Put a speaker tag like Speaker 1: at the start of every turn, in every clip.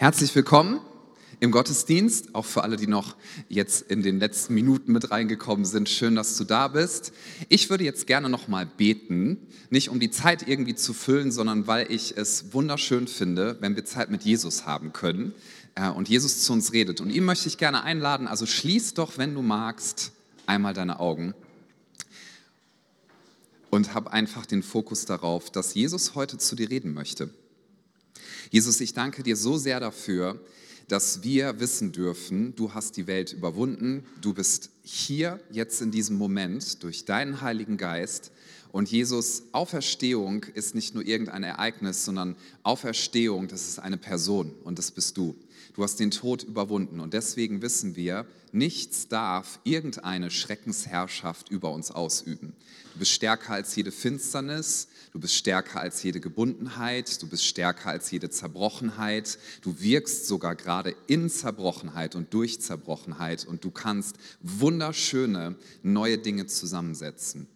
Speaker 1: Herzlich willkommen im Gottesdienst, auch für alle, die noch jetzt in den letzten Minuten mit reingekommen sind. Schön, dass du da bist. Ich würde jetzt gerne noch mal beten, nicht um die Zeit irgendwie zu füllen, sondern weil ich es wunderschön finde, wenn wir Zeit mit Jesus haben können äh, und Jesus zu uns redet. Und ihm möchte ich gerne einladen, also schließ doch, wenn du magst, einmal deine Augen und hab einfach den Fokus darauf, dass Jesus heute zu dir reden möchte. Jesus, ich danke dir so sehr dafür, dass wir wissen dürfen, du hast die Welt überwunden, du bist hier jetzt in diesem Moment durch deinen Heiligen Geist. Und Jesus, Auferstehung ist nicht nur irgendein Ereignis, sondern Auferstehung, das ist eine Person und das bist du. Du hast den Tod überwunden und deswegen wissen wir, nichts darf irgendeine Schreckensherrschaft über uns ausüben. Du bist stärker als jede Finsternis, Du bist stärker als jede Gebundenheit, du bist stärker als jede Zerbrochenheit, du wirkst sogar gerade in Zerbrochenheit und durch Zerbrochenheit und du kannst wunderschöne neue Dinge zusammensetzen.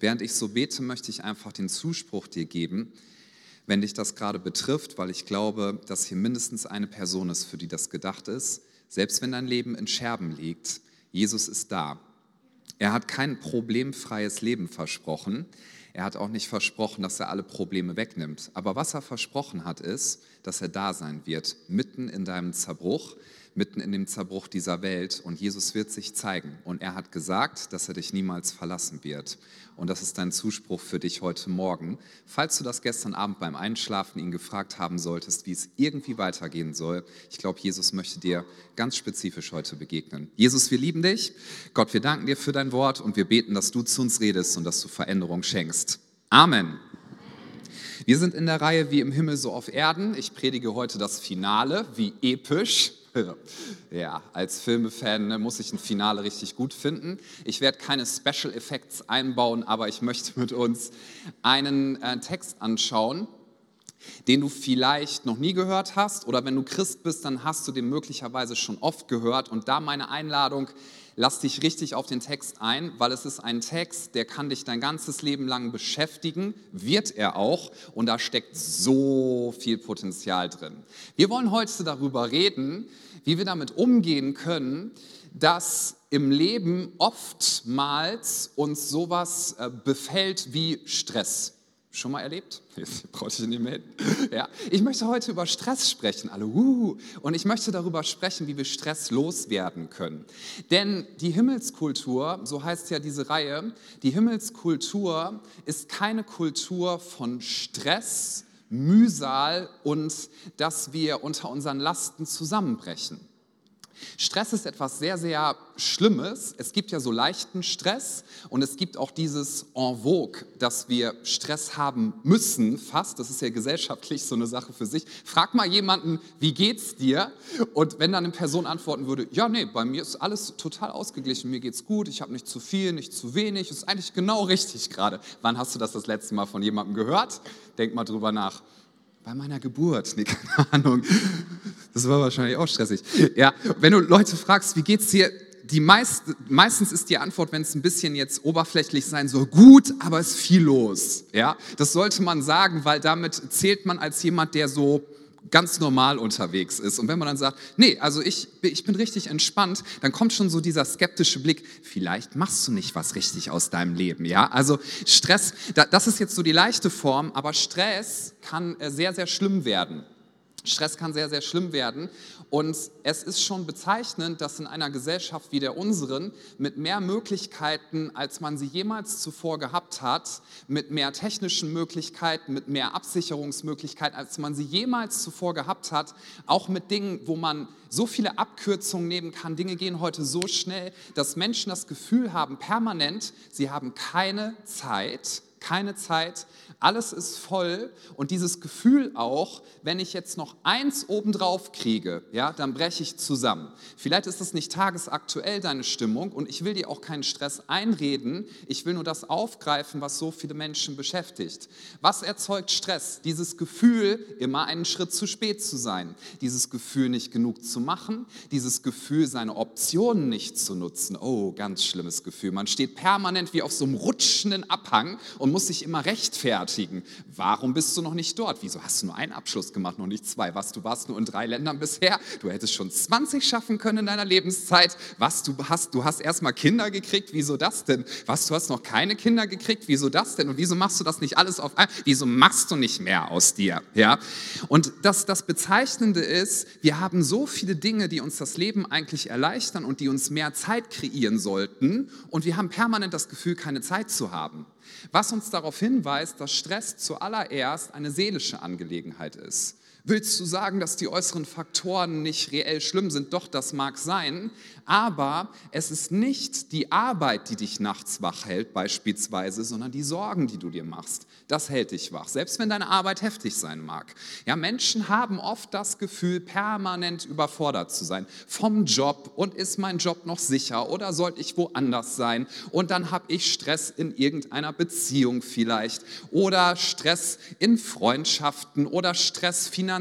Speaker 1: Während ich so bete, möchte ich einfach den Zuspruch dir geben, wenn dich das gerade betrifft, weil ich glaube, dass hier mindestens eine Person ist, für die das gedacht ist, selbst wenn dein Leben in Scherben liegt, Jesus ist da. Er hat kein problemfreies Leben versprochen. Er hat auch nicht versprochen, dass er alle Probleme wegnimmt. Aber was er versprochen hat, ist, dass er da sein wird, mitten in deinem Zerbruch, mitten in dem Zerbruch dieser Welt. Und Jesus wird sich zeigen. Und er hat gesagt, dass er dich niemals verlassen wird. Und das ist dein Zuspruch für dich heute Morgen. Falls du das gestern Abend beim Einschlafen ihn gefragt haben solltest, wie es irgendwie weitergehen soll, ich glaube, Jesus möchte dir ganz spezifisch heute begegnen. Jesus, wir lieben dich. Gott, wir danken dir für dein Wort und wir beten, dass du zu uns redest und dass du Veränderung schenkst. Amen. Wir sind in der Reihe wie im Himmel so auf Erden. Ich predige heute das Finale, wie episch. Ja, als Filmefan ne, muss ich ein Finale richtig gut finden. Ich werde keine Special Effects einbauen, aber ich möchte mit uns einen äh, Text anschauen, den du vielleicht noch nie gehört hast oder wenn du Christ bist, dann hast du den möglicherweise schon oft gehört. Und da meine Einladung, lass dich richtig auf den Text ein, weil es ist ein Text, der kann dich dein ganzes Leben lang beschäftigen, wird er auch, und da steckt so viel Potenzial drin. Wir wollen heute darüber reden, wie wir damit umgehen können, dass im Leben oftmals uns sowas äh, befällt wie Stress. Schon mal erlebt? Jetzt brauche ich nicht mehr. Ja. Ich möchte heute über Stress sprechen, alle. Uh, und ich möchte darüber sprechen, wie wir Stress loswerden können. Denn die Himmelskultur, so heißt ja diese Reihe, die Himmelskultur ist keine Kultur von Stress, Mühsal und dass wir unter unseren Lasten zusammenbrechen. Stress ist etwas sehr, sehr Schlimmes. Es gibt ja so leichten Stress und es gibt auch dieses en vogue, dass wir Stress haben müssen, fast. Das ist ja gesellschaftlich so eine Sache für sich. Frag mal jemanden, wie geht's dir? Und wenn dann eine Person antworten würde, ja, nee, bei mir ist alles total ausgeglichen, mir geht's gut, ich habe nicht zu viel, nicht zu wenig, ist eigentlich genau richtig gerade. Wann hast du das das letzte Mal von jemandem gehört? Denk mal drüber nach bei meiner Geburt, nee, keine Ahnung. Das war wahrscheinlich auch stressig. Ja, wenn du Leute fragst, wie geht's dir? Die meist, meistens ist die Antwort, wenn es ein bisschen jetzt oberflächlich sein soll, gut, aber es ist viel los. Ja, das sollte man sagen, weil damit zählt man als jemand, der so ganz normal unterwegs ist. Und wenn man dann sagt, nee, also ich, ich bin richtig entspannt, dann kommt schon so dieser skeptische Blick, vielleicht machst du nicht was richtig aus deinem Leben. Ja, also Stress, das ist jetzt so die leichte Form, aber Stress kann äh, sehr, sehr schlimm werden. Stress kann sehr, sehr schlimm werden. Und es ist schon bezeichnend, dass in einer Gesellschaft wie der unseren mit mehr Möglichkeiten, als man sie jemals zuvor gehabt hat, mit mehr technischen Möglichkeiten, mit mehr Absicherungsmöglichkeiten, als man sie jemals zuvor gehabt hat, auch mit Dingen, wo man so viele Abkürzungen nehmen kann. Dinge gehen heute so schnell, dass Menschen das Gefühl haben, permanent, sie haben keine Zeit, keine Zeit, alles ist voll und dieses Gefühl auch, wenn ich jetzt noch eins obendrauf kriege, ja, dann breche ich zusammen. Vielleicht ist es nicht tagesaktuell deine Stimmung und ich will dir auch keinen Stress einreden, ich will nur das aufgreifen, was so viele Menschen beschäftigt. Was erzeugt Stress? Dieses Gefühl, immer einen Schritt zu spät zu sein, dieses Gefühl, nicht genug zu machen, dieses Gefühl, seine Optionen nicht zu nutzen. Oh, ganz schlimmes Gefühl. Man steht permanent wie auf so einem rutschenden Abhang und musst dich immer rechtfertigen. Warum bist du noch nicht dort? Wieso hast du nur einen Abschluss gemacht, noch nicht zwei? Was, du warst nur in drei Ländern bisher? Du hättest schon 20 schaffen können in deiner Lebenszeit. Was, du hast, du hast erst mal Kinder gekriegt? Wieso das denn? Was, du hast noch keine Kinder gekriegt? Wieso das denn? Und wieso machst du das nicht alles auf einmal? Wieso machst du nicht mehr aus dir? Ja? Und das, das Bezeichnende ist, wir haben so viele Dinge, die uns das Leben eigentlich erleichtern und die uns mehr Zeit kreieren sollten. Und wir haben permanent das Gefühl, keine Zeit zu haben. Was uns darauf hinweist, dass Stress zuallererst eine seelische Angelegenheit ist. Willst du sagen, dass die äußeren Faktoren nicht reell schlimm sind? Doch, das mag sein, aber es ist nicht die Arbeit, die dich nachts wach hält beispielsweise, sondern die Sorgen, die du dir machst. Das hält dich wach, selbst wenn deine Arbeit heftig sein mag. Ja, Menschen haben oft das Gefühl, permanent überfordert zu sein vom Job und ist mein Job noch sicher oder sollte ich woanders sein und dann habe ich Stress in irgendeiner Beziehung vielleicht oder Stress in Freundschaften oder Stress finanziell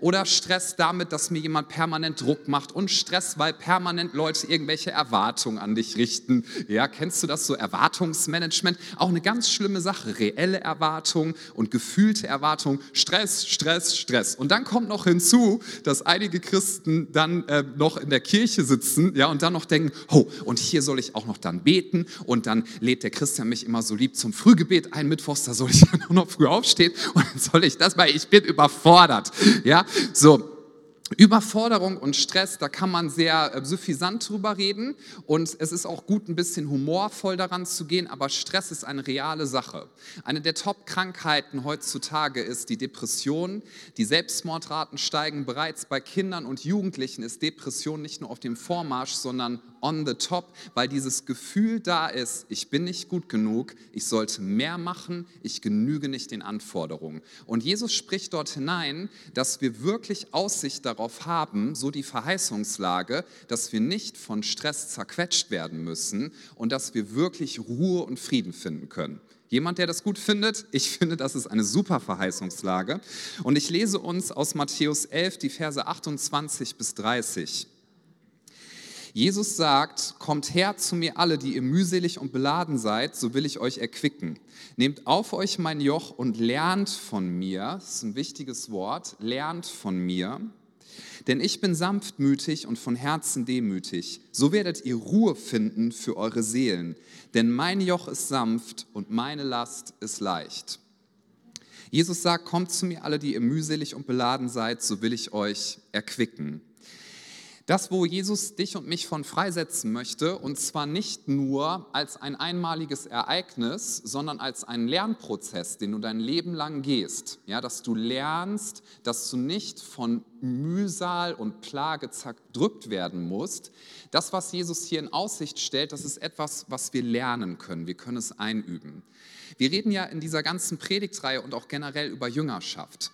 Speaker 1: oder Stress damit, dass mir jemand permanent Druck macht und Stress, weil permanent Leute irgendwelche Erwartungen an dich richten. Ja, kennst du das so? Erwartungsmanagement, auch eine ganz schlimme Sache. Reelle Erwartungen und gefühlte Erwartungen, Stress, Stress, Stress. Und dann kommt noch hinzu, dass einige Christen dann äh, noch in der Kirche sitzen, ja, und dann noch denken, oh, und hier soll ich auch noch dann beten und dann lädt der Christian mich immer so lieb zum Frühgebet ein Mittwochs, da soll ich dann auch noch früh aufstehen und dann soll ich das, weil ich bin überfordert, ja, so. Überforderung und Stress, da kann man sehr äh, suffisant drüber reden und es ist auch gut, ein bisschen humorvoll daran zu gehen, aber Stress ist eine reale Sache. Eine der Top-Krankheiten heutzutage ist die Depression. Die Selbstmordraten steigen bereits bei Kindern und Jugendlichen, ist Depression nicht nur auf dem Vormarsch, sondern on the top, weil dieses Gefühl da ist, ich bin nicht gut genug, ich sollte mehr machen, ich genüge nicht den Anforderungen. Und Jesus spricht dort hinein, dass wir wirklich Aussicht darauf haben, so die Verheißungslage, dass wir nicht von Stress zerquetscht werden müssen und dass wir wirklich Ruhe und Frieden finden können. Jemand, der das gut findet? Ich finde, das ist eine super Verheißungslage. Und ich lese uns aus Matthäus 11 die Verse 28 bis 30. Jesus sagt, kommt her zu mir alle, die ihr mühselig und beladen seid, so will ich euch erquicken. Nehmt auf euch mein Joch und lernt von mir, das ist ein wichtiges Wort, lernt von mir, denn ich bin sanftmütig und von Herzen demütig. So werdet ihr Ruhe finden für eure Seelen, denn mein Joch ist sanft und meine Last ist leicht. Jesus sagt, kommt zu mir alle, die ihr mühselig und beladen seid, so will ich euch erquicken. Das, wo Jesus dich und mich von freisetzen möchte, und zwar nicht nur als ein einmaliges Ereignis, sondern als einen Lernprozess, den du dein Leben lang gehst. Ja, dass du lernst, dass du nicht von Mühsal und Plage zerdrückt werden musst. Das, was Jesus hier in Aussicht stellt, das ist etwas, was wir lernen können. Wir können es einüben. Wir reden ja in dieser ganzen Predigtreihe und auch generell über Jüngerschaft.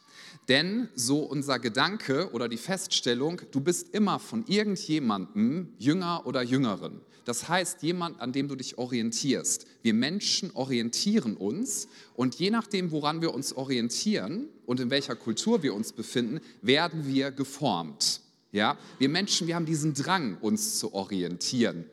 Speaker 1: Denn so unser Gedanke oder die Feststellung, du bist immer von irgendjemandem Jünger oder Jüngerin. Das heißt, jemand, an dem du dich orientierst. Wir Menschen orientieren uns und je nachdem, woran wir uns orientieren und in welcher Kultur wir uns befinden, werden wir geformt. Ja? Wir Menschen, wir haben diesen Drang, uns zu orientieren.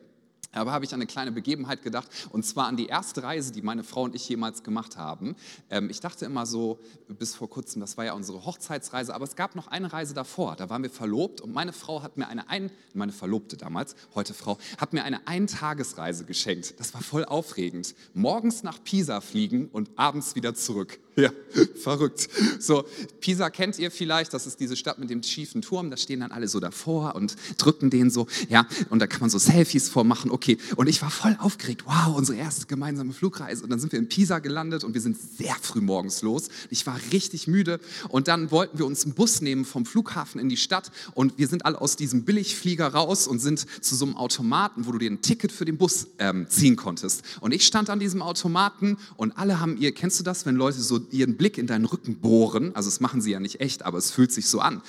Speaker 1: Aber habe ich an eine kleine Begebenheit gedacht, und zwar an die erste Reise, die meine Frau und ich jemals gemacht haben. Ähm, ich dachte immer so, bis vor kurzem, das war ja unsere Hochzeitsreise, aber es gab noch eine Reise davor, da waren wir verlobt und meine Frau hat mir eine, ein, meine Verlobte damals, heute Frau, hat mir eine Eintagesreise geschenkt. Das war voll aufregend. Morgens nach Pisa fliegen und abends wieder zurück. Ja, verrückt. So, Pisa kennt ihr vielleicht, das ist diese Stadt mit dem schiefen Turm, da stehen dann alle so davor und drücken den so, ja, und da kann man so Selfies vormachen, okay. Und ich war voll aufgeregt, wow, unsere erste gemeinsame Flugreise. Und dann sind wir in Pisa gelandet und wir sind sehr früh morgens los. Ich war richtig müde und dann wollten wir uns einen Bus nehmen vom Flughafen in die Stadt und wir sind alle aus diesem Billigflieger raus und sind zu so einem Automaten, wo du dir ein Ticket für den Bus ähm, ziehen konntest. Und ich stand an diesem Automaten und alle haben ihr, kennst du das, wenn Leute so ihren Blick in deinen Rücken bohren. Also das machen sie ja nicht echt, aber es fühlt sich so an.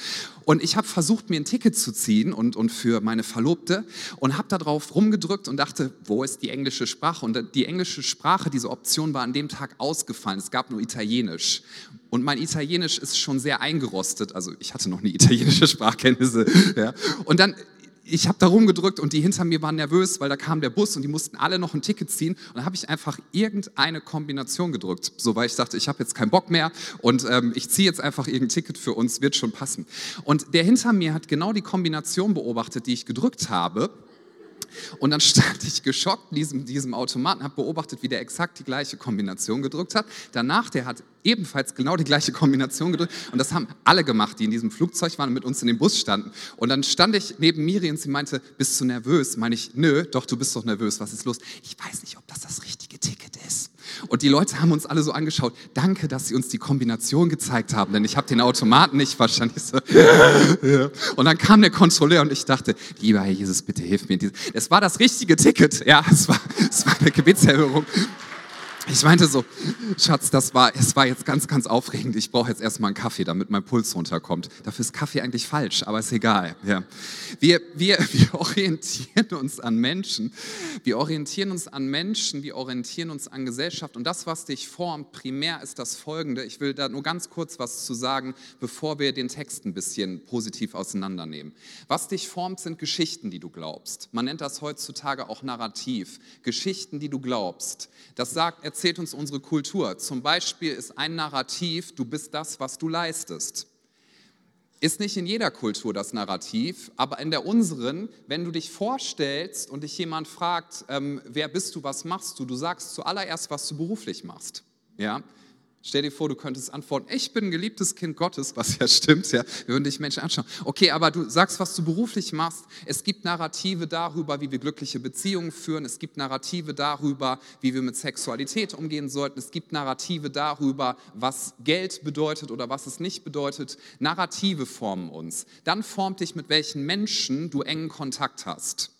Speaker 1: Und ich habe versucht, mir ein Ticket zu ziehen und, und für meine Verlobte und habe darauf rumgedrückt und dachte, wo ist die englische Sprache? Und die englische Sprache, diese Option war an dem Tag ausgefallen. Es gab nur Italienisch. Und mein Italienisch ist schon sehr eingerostet. Also ich hatte noch nie italienische Sprachkenntnisse. Ja. Und dann ich habe da rumgedrückt und die hinter mir waren nervös, weil da kam der Bus und die mussten alle noch ein Ticket ziehen. Und dann habe ich einfach irgendeine Kombination gedrückt, so weil ich dachte, ich habe jetzt keinen Bock mehr und ähm, ich ziehe jetzt einfach irgendein Ticket für uns, wird schon passen. Und der hinter mir hat genau die Kombination beobachtet, die ich gedrückt habe. Und dann stand ich geschockt in diesem, diesem Automaten, habe beobachtet, wie der exakt die gleiche Kombination gedrückt hat. Danach, der hat ebenfalls genau die gleiche Kombination gedrückt. Und das haben alle gemacht, die in diesem Flugzeug waren und mit uns in dem Bus standen. Und dann stand ich neben Miri und sie meinte, bist du nervös? Meine ich, nö, doch, du bist doch nervös, was ist los? Ich weiß nicht, ob das das richtige Ticket ist. Und die Leute haben uns alle so angeschaut, danke, dass sie uns die Kombination gezeigt haben, denn ich habe den Automaten nicht wahrscheinlich so. Und dann kam der Kontrolleur und ich dachte, lieber Herr Jesus, bitte hilf mir. Es war das richtige Ticket, ja, es war, es war eine Gebetserhörung. Ich meinte so, Schatz, das war, es war jetzt ganz, ganz aufregend. Ich brauche jetzt erstmal einen Kaffee, damit mein Puls runterkommt. Dafür ist Kaffee eigentlich falsch, aber ist egal. Ja. Wir, wir, wir orientieren uns an Menschen. Wir orientieren uns an Menschen, wir orientieren uns an Gesellschaft. Und das, was dich formt, primär ist das Folgende. Ich will da nur ganz kurz was zu sagen, bevor wir den Text ein bisschen positiv auseinandernehmen. Was dich formt, sind Geschichten, die du glaubst. Man nennt das heutzutage auch Narrativ. Geschichten, die du glaubst. Das sagt, erzählt uns unsere Kultur. Zum Beispiel ist ein Narrativ, du bist das, was du leistest. Ist nicht in jeder Kultur das Narrativ, aber in der unseren, wenn du dich vorstellst und dich jemand fragt, ähm, wer bist du, was machst du, du sagst zuallererst, was du beruflich machst. Ja? Stell dir vor, du könntest antworten, ich bin ein geliebtes Kind Gottes, was ja stimmt, ja. Wir würden dich Menschen anschauen. Okay, aber du sagst, was du beruflich machst. Es gibt Narrative darüber, wie wir glückliche Beziehungen führen. Es gibt Narrative darüber, wie wir mit Sexualität umgehen sollten. Es gibt Narrative darüber, was Geld bedeutet oder was es nicht bedeutet. Narrative formen uns. Dann formt dich, mit welchen Menschen du engen Kontakt hast.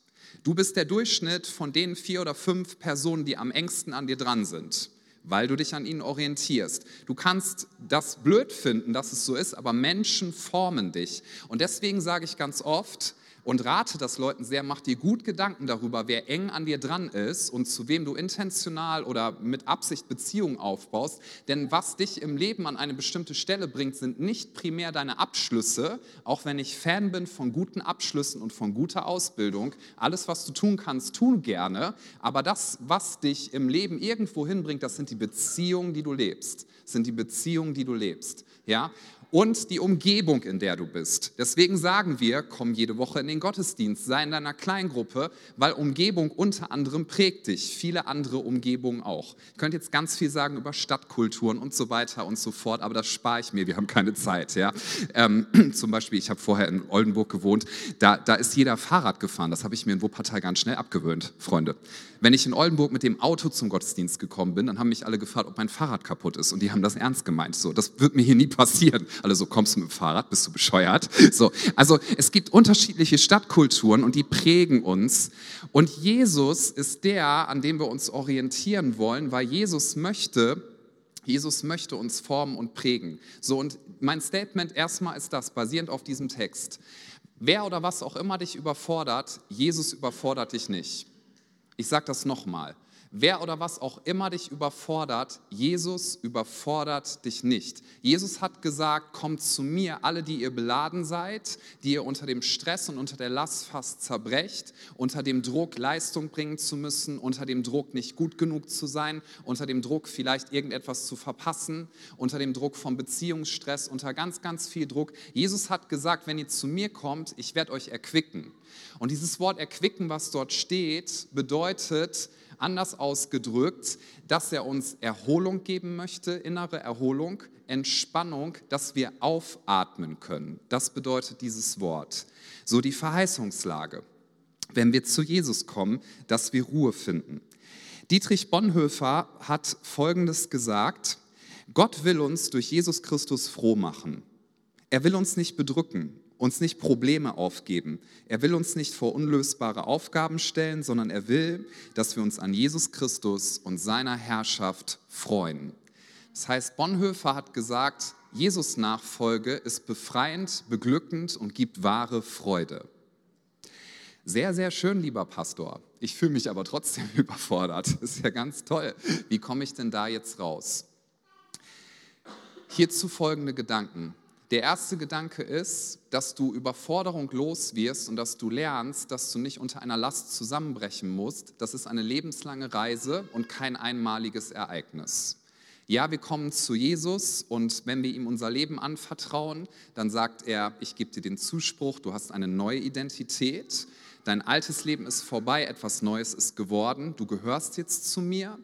Speaker 1: Du bist der Durchschnitt von den vier oder fünf Personen, die am engsten an dir dran sind weil du dich an ihnen orientierst. Du kannst das blöd finden, dass es so ist, aber Menschen formen dich. Und deswegen sage ich ganz oft, und rate das Leuten sehr, mach dir gut Gedanken darüber, wer eng an dir dran ist und zu wem du intentional oder mit Absicht Beziehungen aufbaust. Denn was dich im Leben an eine bestimmte Stelle bringt, sind nicht primär deine Abschlüsse, auch wenn ich Fan bin von guten Abschlüssen und von guter Ausbildung. Alles, was du tun kannst, tun gerne. Aber das, was dich im Leben irgendwo hinbringt, das sind die Beziehungen, die du lebst. Das sind die Beziehungen, die du lebst. Ja? Und die Umgebung, in der du bist. Deswegen sagen wir, komm jede Woche in den Gottesdienst, sei in deiner Kleingruppe, weil Umgebung unter anderem prägt dich, viele andere Umgebungen auch. Ich könnte jetzt ganz viel sagen über Stadtkulturen und so weiter und so fort, aber das spare ich mir, wir haben keine Zeit. Ja? Ähm, zum Beispiel, ich habe vorher in Oldenburg gewohnt, da, da ist jeder Fahrrad gefahren, das habe ich mir in Wuppertal ganz schnell abgewöhnt, Freunde. Wenn ich in Oldenburg mit dem Auto zum Gottesdienst gekommen bin, dann haben mich alle gefragt, ob mein Fahrrad kaputt ist und die haben das ernst gemeint. So, das wird mir hier nie passieren. Alle so, kommst du mit dem Fahrrad, bist du bescheuert? So, also es gibt unterschiedliche Stadtkulturen und die prägen uns. Und Jesus ist der, an dem wir uns orientieren wollen, weil Jesus möchte, Jesus möchte uns formen und prägen. So, und mein Statement erstmal ist das, basierend auf diesem Text. Wer oder was auch immer dich überfordert, Jesus überfordert dich nicht. Ich sage das nochmal. Wer oder was auch immer dich überfordert, Jesus überfordert dich nicht. Jesus hat gesagt, kommt zu mir, alle, die ihr beladen seid, die ihr unter dem Stress und unter der Last fast zerbrecht, unter dem Druck Leistung bringen zu müssen, unter dem Druck nicht gut genug zu sein, unter dem Druck vielleicht irgendetwas zu verpassen, unter dem Druck vom Beziehungsstress, unter ganz, ganz viel Druck. Jesus hat gesagt, wenn ihr zu mir kommt, ich werde euch erquicken. Und dieses Wort erquicken, was dort steht, bedeutet, Anders ausgedrückt, dass er uns Erholung geben möchte, innere Erholung, Entspannung, dass wir aufatmen können. Das bedeutet dieses Wort. So die Verheißungslage, wenn wir zu Jesus kommen, dass wir Ruhe finden. Dietrich Bonhoeffer hat Folgendes gesagt, Gott will uns durch Jesus Christus froh machen. Er will uns nicht bedrücken uns nicht Probleme aufgeben. Er will uns nicht vor unlösbare Aufgaben stellen, sondern er will, dass wir uns an Jesus Christus und seiner Herrschaft freuen. Das heißt, Bonhoeffer hat gesagt, Jesus Nachfolge ist befreiend, beglückend und gibt wahre Freude. Sehr, sehr schön, lieber Pastor. Ich fühle mich aber trotzdem überfordert. Das ist ja ganz toll. Wie komme ich denn da jetzt raus? Hierzu folgende Gedanken. Der erste Gedanke ist, dass du Überforderung los wirst und dass du lernst, dass du nicht unter einer Last zusammenbrechen musst. Das ist eine lebenslange Reise und kein einmaliges Ereignis. Ja, wir kommen zu Jesus und wenn wir ihm unser Leben anvertrauen, dann sagt er, ich gebe dir den Zuspruch, du hast eine neue Identität, dein altes Leben ist vorbei, etwas Neues ist geworden, du gehörst jetzt zu mir.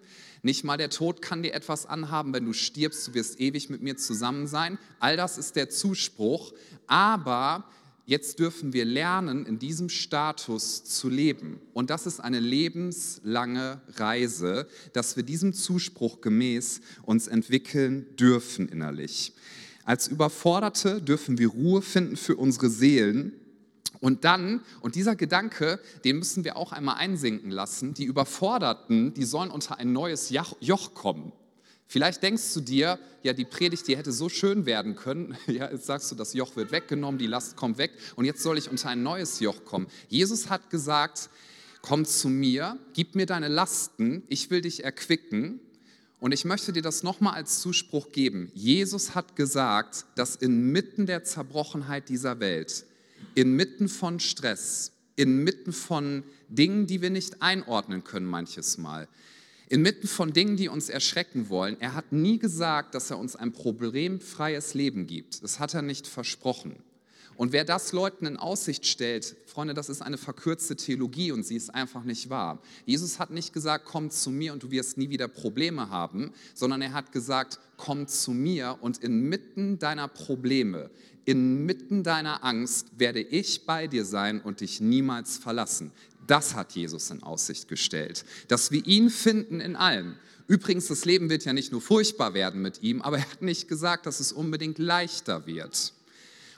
Speaker 1: Nicht mal der Tod kann dir etwas anhaben, wenn du stirbst, du wirst ewig mit mir zusammen sein. All das ist der Zuspruch. Aber jetzt dürfen wir lernen, in diesem Status zu leben. Und das ist eine lebenslange Reise, dass wir diesem Zuspruch gemäß uns entwickeln dürfen innerlich. Als Überforderte dürfen wir Ruhe finden für unsere Seelen und dann, und dieser Gedanke, den müssen wir auch einmal einsinken lassen, die Überforderten, die sollen unter ein neues Joch kommen. Vielleicht denkst du dir, ja, die Predigt, die hätte so schön werden können. Ja, jetzt sagst du, das Joch wird weggenommen, die Last kommt weg und jetzt soll ich unter ein neues Joch kommen. Jesus hat gesagt, komm zu mir, gib mir deine Lasten, ich will dich erquicken. Und ich möchte dir das nochmal als Zuspruch geben. Jesus hat gesagt, dass inmitten der Zerbrochenheit dieser Welt inmitten von Stress, inmitten von Dingen, die wir nicht einordnen können manches Mal, inmitten von Dingen, die uns erschrecken wollen. Er hat nie gesagt, dass er uns ein problemfreies Leben gibt. Das hat er nicht versprochen. Und wer das Leuten in Aussicht stellt, Freunde, das ist eine verkürzte Theologie und sie ist einfach nicht wahr. Jesus hat nicht gesagt, komm zu mir und du wirst nie wieder Probleme haben, sondern er hat gesagt, komm zu mir und inmitten deiner Probleme, inmitten deiner Angst werde ich bei dir sein und dich niemals verlassen. Das hat Jesus in Aussicht gestellt, dass wir ihn finden in allem. Übrigens, das Leben wird ja nicht nur furchtbar werden mit ihm, aber er hat nicht gesagt, dass es unbedingt leichter wird.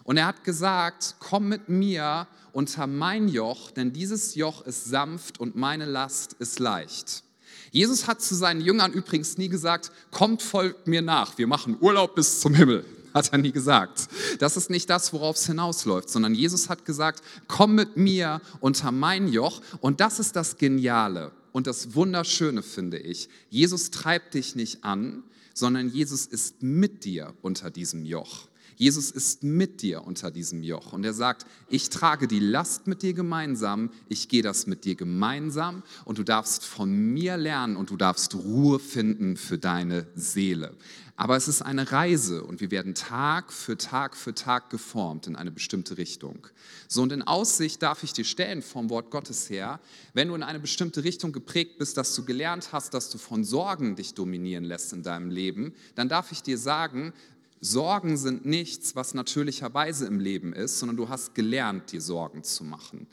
Speaker 1: Und er hat gesagt, komm mit mir unter mein Joch, denn dieses Joch ist sanft und meine Last ist leicht. Jesus hat zu seinen Jüngern übrigens nie gesagt, kommt, folgt mir nach, wir machen Urlaub bis zum Himmel. Hat er nie gesagt. Das ist nicht das, worauf es hinausläuft, sondern Jesus hat gesagt, komm mit mir unter mein Joch. Und das ist das Geniale und das Wunderschöne, finde ich. Jesus treibt dich nicht an, sondern Jesus ist mit dir unter diesem Joch. Jesus ist mit dir unter diesem Joch und er sagt, ich trage die Last mit dir gemeinsam, ich gehe das mit dir gemeinsam und du darfst von mir lernen und du darfst Ruhe finden für deine Seele. Aber es ist eine Reise und wir werden Tag für Tag für Tag geformt in eine bestimmte Richtung. So und in Aussicht darf ich dir stellen vom Wort Gottes her, wenn du in eine bestimmte Richtung geprägt bist, dass du gelernt hast, dass du von Sorgen dich dominieren lässt in deinem Leben, dann darf ich dir sagen, Sorgen sind nichts, was natürlicherweise im Leben ist, sondern du hast gelernt, dir Sorgen zu machen.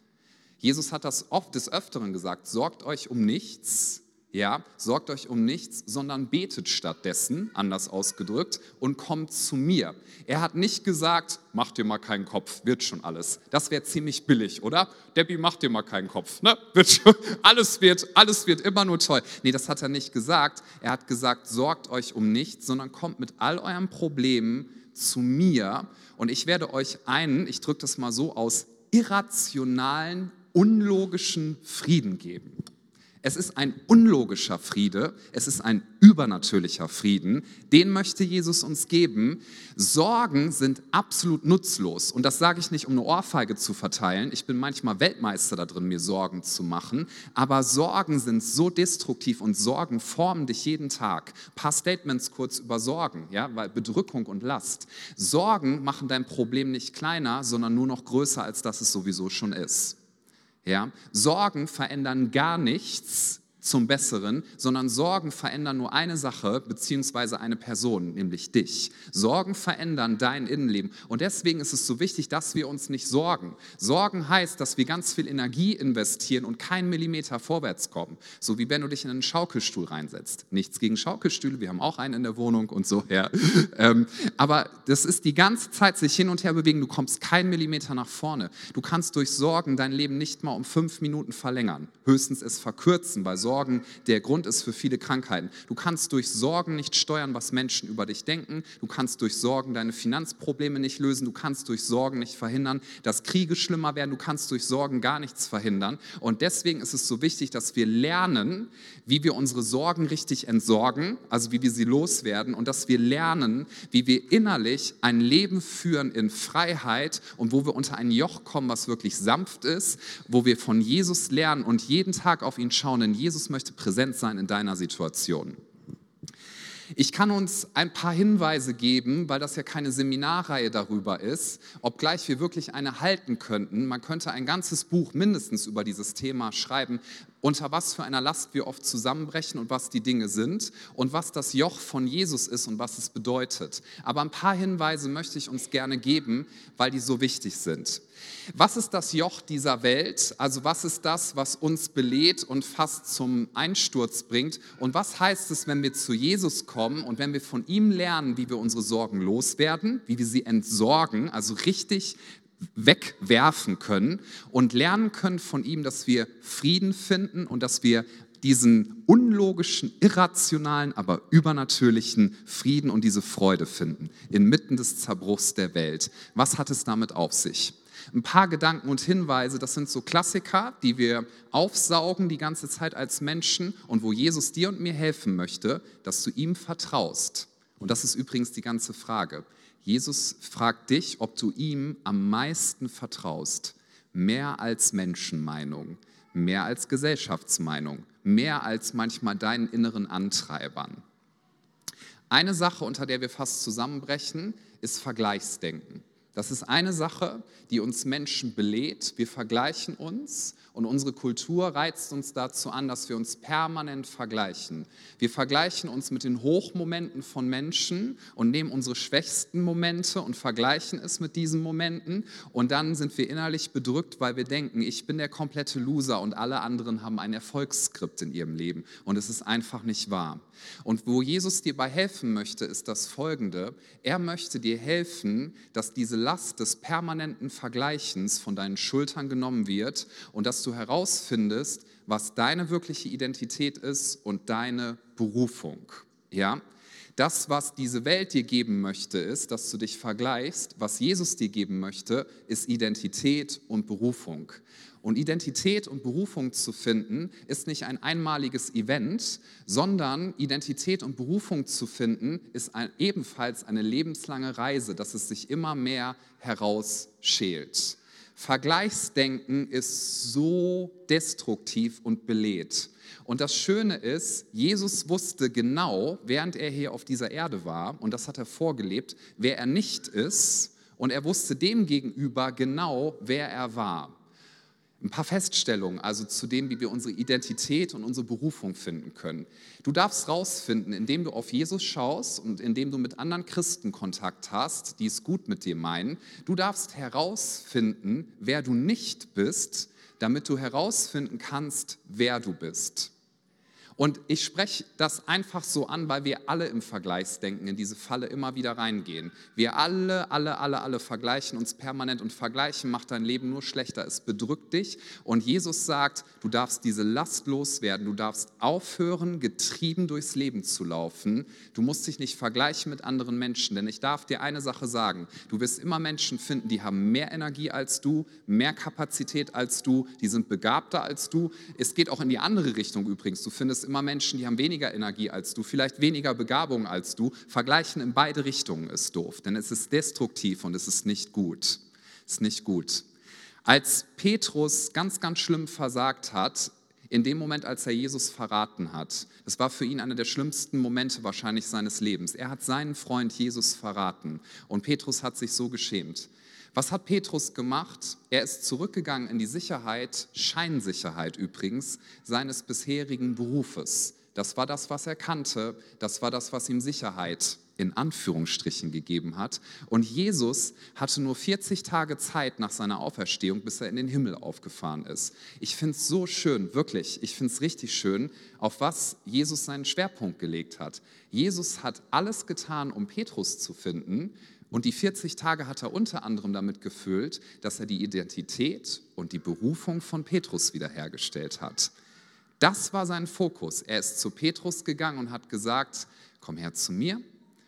Speaker 1: Jesus hat das oft des Öfteren gesagt, sorgt euch um nichts, ja, sorgt euch um nichts, sondern betet stattdessen, anders ausgedrückt, und kommt zu mir. Er hat nicht gesagt, mach dir mal keinen Kopf, wird schon alles. Das wäre ziemlich billig, oder? Debbie, mach dir mal keinen Kopf, ne? Wird schon, alles wird, alles wird immer nur toll. Nee, das hat er nicht gesagt. Er hat gesagt, sorgt euch um nichts, sondern kommt mit all euren Problemen zu mir und ich werde euch einen, ich drücke das mal so aus, irrationalen, unlogischen Frieden geben. Es ist ein unlogischer Friede, es ist ein übernatürlicher Frieden, den möchte Jesus uns geben. Sorgen sind absolut nutzlos und das sage ich nicht, um eine Ohrfeige zu verteilen. Ich bin manchmal Weltmeister da drin, mir Sorgen zu machen, aber Sorgen sind so destruktiv und Sorgen formen dich jeden Tag. Ein paar Statements kurz über Sorgen, ja, weil Bedrückung und Last. Sorgen machen dein Problem nicht kleiner, sondern nur noch größer, als das es sowieso schon ist. Ja? Sorgen verändern gar nichts zum Besseren, sondern Sorgen verändern nur eine Sache beziehungsweise eine Person, nämlich dich. Sorgen verändern dein Innenleben. Und deswegen ist es so wichtig, dass wir uns nicht sorgen. Sorgen heißt, dass wir ganz viel Energie investieren und keinen Millimeter vorwärts kommen. So wie wenn du dich in einen Schaukelstuhl reinsetzt. Nichts gegen Schaukelstühle, wir haben auch einen in der Wohnung und so. Ja. Ähm, aber das ist die ganze Zeit sich hin und her bewegen. Du kommst keinen Millimeter nach vorne. Du kannst durch Sorgen dein Leben nicht mal um fünf Minuten verlängern. Höchstens es verkürzen, weil Sorgen Sorgen der Grund ist für viele Krankheiten. Du kannst durch Sorgen nicht steuern, was Menschen über dich denken. Du kannst durch Sorgen deine Finanzprobleme nicht lösen. Du kannst durch Sorgen nicht verhindern, dass Kriege schlimmer werden. Du kannst durch Sorgen gar nichts verhindern. Und deswegen ist es so wichtig, dass wir lernen, wie wir unsere Sorgen richtig entsorgen, also wie wir sie loswerden und dass wir lernen, wie wir innerlich ein Leben führen in Freiheit und wo wir unter ein Joch kommen, was wirklich sanft ist, wo wir von Jesus lernen und jeden Tag auf ihn schauen, denn Jesus möchte präsent sein in deiner Situation. Ich kann uns ein paar Hinweise geben, weil das ja keine Seminarreihe darüber ist, obgleich wir wirklich eine halten könnten. Man könnte ein ganzes Buch mindestens über dieses Thema schreiben, unter was für einer Last wir oft zusammenbrechen und was die Dinge sind und was das Joch von Jesus ist und was es bedeutet. Aber ein paar Hinweise möchte ich uns gerne geben, weil die so wichtig sind. Was ist das Joch dieser Welt? Also was ist das, was uns belädt und fast zum Einsturz bringt? Und was heißt es, wenn wir zu Jesus kommen und wenn wir von ihm lernen, wie wir unsere Sorgen loswerden, wie wir sie entsorgen, also richtig wegwerfen können und lernen können von ihm, dass wir Frieden finden und dass wir diesen unlogischen, irrationalen, aber übernatürlichen Frieden und diese Freude finden, inmitten des Zerbruchs der Welt. Was hat es damit auf sich? Ein paar Gedanken und Hinweise, das sind so Klassiker, die wir aufsaugen die ganze Zeit als Menschen und wo Jesus dir und mir helfen möchte, dass du ihm vertraust. Und das ist übrigens die ganze Frage. Jesus fragt dich, ob du ihm am meisten vertraust, mehr als Menschenmeinung, mehr als Gesellschaftsmeinung, mehr als manchmal deinen inneren Antreibern. Eine Sache, unter der wir fast zusammenbrechen, ist Vergleichsdenken. Das ist eine Sache, die uns Menschen belädt. Wir vergleichen uns und unsere Kultur reizt uns dazu an, dass wir uns permanent vergleichen. Wir vergleichen uns mit den Hochmomenten von Menschen und nehmen unsere schwächsten Momente und vergleichen es mit diesen Momenten. Und dann sind wir innerlich bedrückt, weil wir denken, ich bin der komplette Loser und alle anderen haben ein Erfolgsskript in ihrem Leben. Und es ist einfach nicht wahr. Und wo Jesus dir bei helfen möchte, ist das Folgende. Er möchte dir helfen, dass diese Last des permanenten Vergleichens von deinen Schultern genommen wird und dass du herausfindest, was deine wirkliche Identität ist und deine Berufung. Ja? Das, was diese Welt dir geben möchte, ist, dass du dich vergleichst. Was Jesus dir geben möchte, ist Identität und Berufung. Und Identität und Berufung zu finden, ist nicht ein einmaliges Event, sondern Identität und Berufung zu finden, ist ein, ebenfalls eine lebenslange Reise, dass es sich immer mehr herausschält. Vergleichsdenken ist so destruktiv und belädt. Und das Schöne ist, Jesus wusste genau, während er hier auf dieser Erde war, und das hat er vorgelebt, wer er nicht ist, und er wusste demgegenüber genau, wer er war ein paar Feststellungen, also zu dem, wie wir unsere Identität und unsere Berufung finden können. Du darfst rausfinden, indem du auf Jesus schaust und indem du mit anderen Christen Kontakt hast, die es gut mit dir meinen. Du darfst herausfinden, wer du nicht bist, damit du herausfinden kannst, wer du bist. Und ich spreche das einfach so an, weil wir alle im Vergleichsdenken in diese Falle immer wieder reingehen. Wir alle, alle, alle, alle vergleichen uns permanent und vergleichen macht dein Leben nur schlechter. Es bedrückt dich. Und Jesus sagt, du darfst diese Last loswerden. Du darfst aufhören, getrieben durchs Leben zu laufen. Du musst dich nicht vergleichen mit anderen Menschen. Denn ich darf dir eine Sache sagen. Du wirst immer Menschen finden, die haben mehr Energie als du, mehr Kapazität als du, die sind begabter als du. Es geht auch in die andere Richtung übrigens. Du findest immer Menschen, die haben weniger Energie als du, vielleicht weniger Begabung als du. Vergleichen in beide Richtungen ist doof, denn es ist destruktiv und es ist nicht gut. Es ist nicht gut. Als Petrus ganz, ganz schlimm versagt hat, in dem Moment, als er Jesus verraten hat, das war für ihn einer der schlimmsten Momente wahrscheinlich seines Lebens. Er hat seinen Freund Jesus verraten und Petrus hat sich so geschämt. Was hat Petrus gemacht? Er ist zurückgegangen in die Sicherheit, Scheinsicherheit übrigens, seines bisherigen Berufes. Das war das, was er kannte, das war das, was ihm Sicherheit in Anführungsstrichen gegeben hat. Und Jesus hatte nur 40 Tage Zeit nach seiner Auferstehung, bis er in den Himmel aufgefahren ist. Ich finde es so schön, wirklich, ich finde es richtig schön, auf was Jesus seinen Schwerpunkt gelegt hat. Jesus hat alles getan, um Petrus zu finden, und die 40 Tage hat er unter anderem damit gefüllt, dass er die Identität und die Berufung von Petrus wiederhergestellt hat. Das war sein Fokus. Er ist zu Petrus gegangen und hat gesagt, komm her zu mir.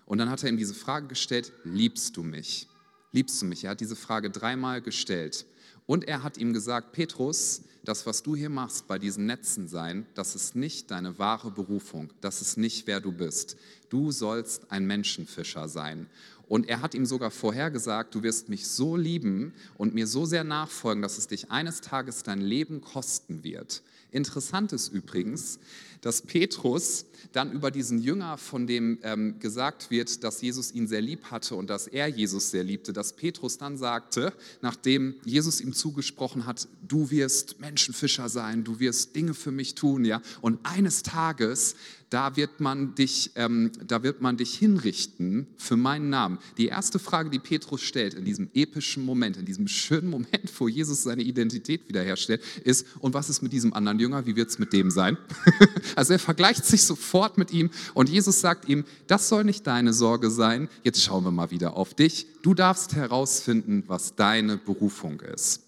Speaker 1: Und dann hat er ihm diese Frage gestellt, liebst du mich? Liebst du mich? Er hat diese Frage dreimal gestellt. Und er hat ihm gesagt, Petrus, das, was du hier machst bei diesen Netzen sein, das ist nicht deine wahre Berufung, das ist nicht, wer du bist. Du sollst ein Menschenfischer sein. Und er hat ihm sogar vorhergesagt, du wirst mich so lieben und mir so sehr nachfolgen, dass es dich eines Tages dein Leben kosten wird. Interessant ist übrigens, dass Petrus dann über diesen Jünger, von dem ähm, gesagt wird, dass Jesus ihn sehr lieb hatte und dass er Jesus sehr liebte, dass Petrus dann sagte, nachdem Jesus ihm zugesprochen hat, du wirst Menschenfischer sein, du wirst Dinge für mich tun, ja, und eines Tages da wird man dich, ähm, da wird man dich hinrichten für meinen Namen. Die erste Frage, die Petrus stellt in diesem epischen Moment, in diesem schönen Moment, wo Jesus seine Identität wiederherstellt, ist, und was ist mit diesem anderen Jünger? Wie wird es mit dem sein? also er vergleicht sich sofort mit ihm und Jesus sagt ihm, das soll nicht deine Sorge sein. Jetzt schauen wir mal wieder auf dich. Du darfst herausfinden, was deine Berufung ist.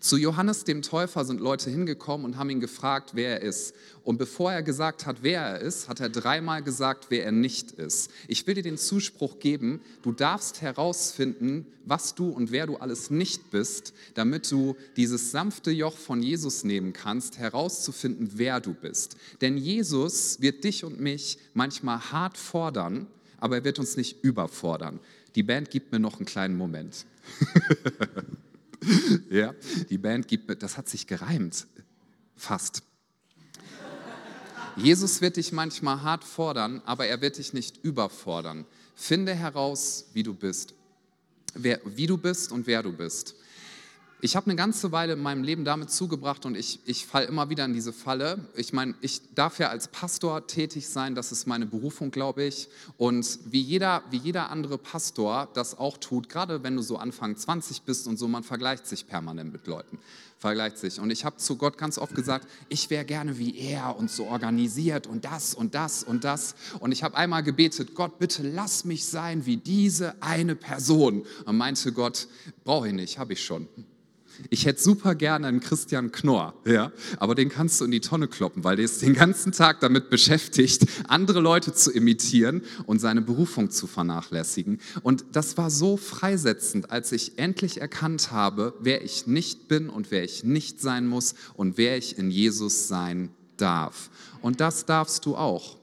Speaker 1: Zu Johannes dem Täufer sind Leute hingekommen und haben ihn gefragt, wer er ist. Und bevor er gesagt hat, wer er ist, hat er dreimal gesagt, wer er nicht ist. Ich will dir den Zuspruch geben, du darfst herausfinden, was du und wer du alles nicht bist, damit du dieses sanfte Joch von Jesus nehmen kannst, herauszufinden, wer du bist. Denn Jesus wird dich und mich manchmal hart fordern, aber er wird uns nicht überfordern. Die Band gibt mir noch einen kleinen Moment. ja, die Band gibt mir, das hat sich gereimt, fast. Jesus wird dich manchmal hart fordern, aber er wird dich nicht überfordern. Finde heraus, wie du bist, wer, wie du bist und wer du bist. Ich habe eine ganze Weile in meinem Leben damit zugebracht und ich, ich falle immer wieder in diese Falle. Ich meine, ich darf ja als Pastor tätig sein, das ist meine Berufung, glaube ich. Und wie jeder, wie jeder andere Pastor das auch tut, gerade wenn du so Anfang 20 bist und so, man vergleicht sich permanent mit Leuten, vergleicht sich. Und ich habe zu Gott ganz oft gesagt, ich wäre gerne wie er und so organisiert und das und das und das. Und ich habe einmal gebetet, Gott, bitte lass mich sein wie diese eine Person. Und meinte Gott, brauche ich nicht, habe ich schon. Ich hätte super gerne einen Christian Knorr, ja, aber den kannst du in die Tonne kloppen, weil der ist den ganzen Tag damit beschäftigt, andere Leute zu imitieren und seine Berufung zu vernachlässigen. Und das war so freisetzend, als ich endlich erkannt habe, wer ich nicht bin und wer ich nicht sein muss und wer ich in Jesus sein darf. Und das darfst du auch.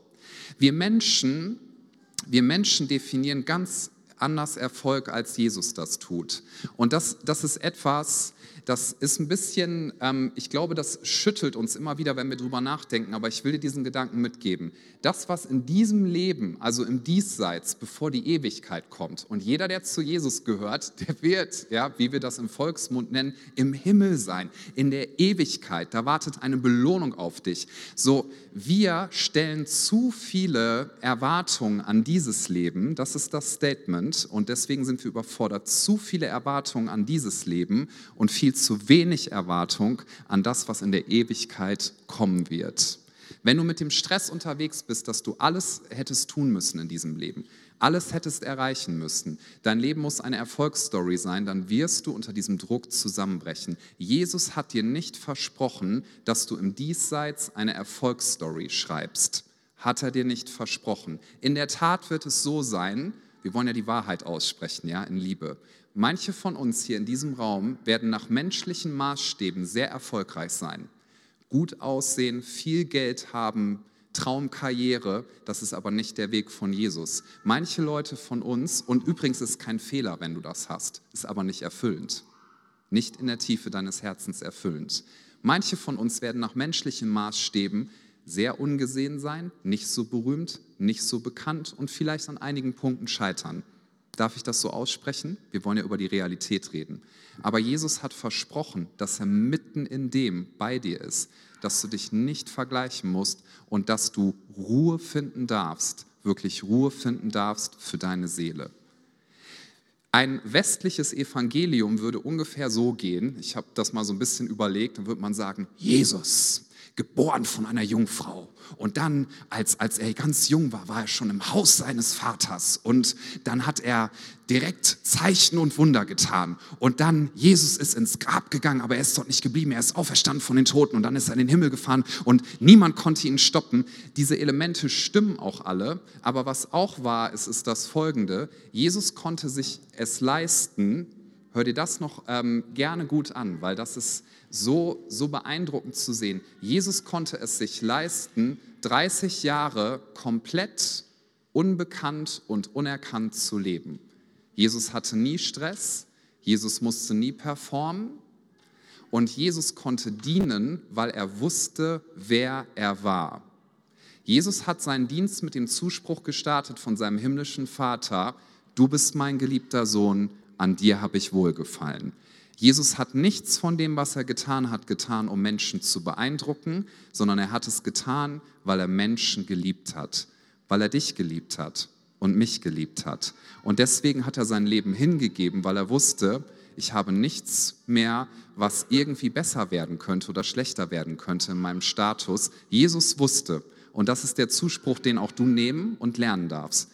Speaker 1: Wir Menschen, wir Menschen definieren ganz anders Erfolg, als Jesus das tut. Und das, das ist etwas, das ist ein bisschen, ähm, ich glaube, das schüttelt uns immer wieder, wenn wir drüber nachdenken, aber ich will dir diesen Gedanken mitgeben. Das, was in diesem Leben, also im Diesseits, bevor die Ewigkeit kommt, und jeder, der zu Jesus gehört, der wird, ja, wie wir das im Volksmund nennen, im Himmel sein, in der Ewigkeit. Da wartet eine Belohnung auf dich. So, wir stellen zu viele Erwartungen an dieses Leben, das ist das Statement, und deswegen sind wir überfordert. Zu viele Erwartungen an dieses Leben und viel zu wenig Erwartung an das, was in der Ewigkeit kommen wird. Wenn du mit dem Stress unterwegs bist, dass du alles hättest tun müssen in diesem Leben, alles hättest erreichen müssen, dein Leben muss eine Erfolgsstory sein, dann wirst du unter diesem Druck zusammenbrechen. Jesus hat dir nicht versprochen, dass du im Diesseits eine Erfolgsstory schreibst. Hat er dir nicht versprochen. In der Tat wird es so sein, wir wollen ja die Wahrheit aussprechen, ja, in Liebe. Manche von uns hier in diesem Raum werden nach menschlichen Maßstäben sehr erfolgreich sein. Gut aussehen, viel Geld haben, Traumkarriere, das ist aber nicht der Weg von Jesus. Manche Leute von uns, und übrigens ist kein Fehler, wenn du das hast, ist aber nicht erfüllend. Nicht in der Tiefe deines Herzens erfüllend. Manche von uns werden nach menschlichen Maßstäben sehr ungesehen sein, nicht so berühmt, nicht so bekannt und vielleicht an einigen Punkten scheitern. Darf ich das so aussprechen? Wir wollen ja über die Realität reden. Aber Jesus hat versprochen, dass er mitten in dem bei dir ist, dass du dich nicht vergleichen musst und dass du Ruhe finden darfst, wirklich Ruhe finden darfst für deine Seele. Ein westliches Evangelium würde ungefähr so gehen, ich habe das mal so ein bisschen überlegt, dann würde man sagen, Jesus, geboren von einer Jungfrau. Und dann, als, als er ganz jung war, war er schon im Haus seines Vaters. Und dann hat er direkt Zeichen und Wunder getan. Und dann, Jesus ist ins Grab gegangen, aber er ist dort nicht geblieben. Er ist auferstanden von den Toten und dann ist er in den Himmel gefahren und niemand konnte ihn stoppen. Diese Elemente stimmen auch alle. Aber was auch wahr ist, ist das folgende. Jesus konnte sich es leisten, hör dir das noch ähm, gerne gut an, weil das ist so, so beeindruckend zu sehen. Jesus konnte es sich leisten, 30 Jahre komplett unbekannt und unerkannt zu leben. Jesus hatte nie Stress, Jesus musste nie performen und Jesus konnte dienen, weil er wusste, wer er war. Jesus hat seinen Dienst mit dem Zuspruch gestartet von seinem himmlischen Vater, du bist mein geliebter Sohn, an dir habe ich wohlgefallen. Jesus hat nichts von dem, was er getan hat, getan, um Menschen zu beeindrucken, sondern er hat es getan, weil er Menschen geliebt hat, weil er dich geliebt hat und mich geliebt hat. Und deswegen hat er sein Leben hingegeben, weil er wusste, ich habe nichts mehr, was irgendwie besser werden könnte oder schlechter werden könnte in meinem Status. Jesus wusste, und das ist der Zuspruch, den auch du nehmen und lernen darfst,